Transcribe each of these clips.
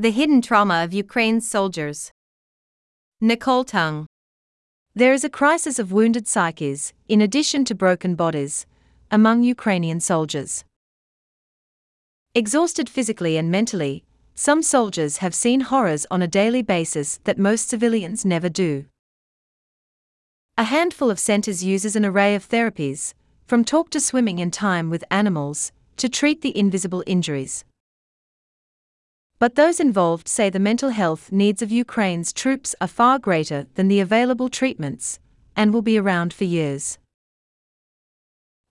The hidden trauma of Ukraine's soldiers. Nicole Tung. There is a crisis of wounded psyches, in addition to broken bodies, among Ukrainian soldiers. Exhausted physically and mentally, some soldiers have seen horrors on a daily basis that most civilians never do. A handful of centers uses an array of therapies, from talk to swimming in time with animals, to treat the invisible injuries. But those involved say the mental health needs of Ukraine's troops are far greater than the available treatments, and will be around for years.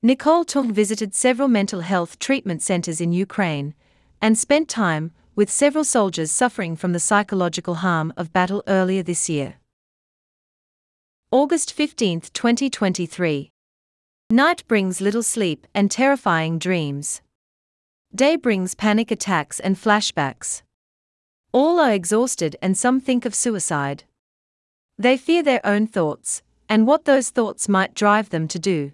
Nicole Tung visited several mental health treatment centers in Ukraine and spent time with several soldiers suffering from the psychological harm of battle earlier this year. August 15, 2023. Night brings little sleep and terrifying dreams. Day brings panic attacks and flashbacks. All are exhausted and some think of suicide. They fear their own thoughts, and what those thoughts might drive them to do.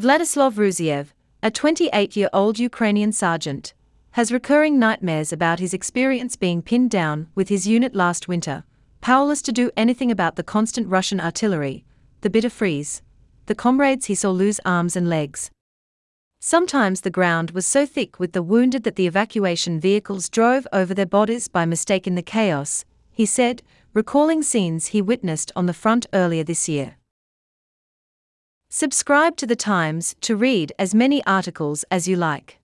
Vladislav Ruziev, a 28 year old Ukrainian sergeant, has recurring nightmares about his experience being pinned down with his unit last winter, powerless to do anything about the constant Russian artillery, the bitter freeze, the comrades he saw lose arms and legs, Sometimes the ground was so thick with the wounded that the evacuation vehicles drove over their bodies by mistake in the chaos, he said, recalling scenes he witnessed on the front earlier this year. Subscribe to The Times to read as many articles as you like.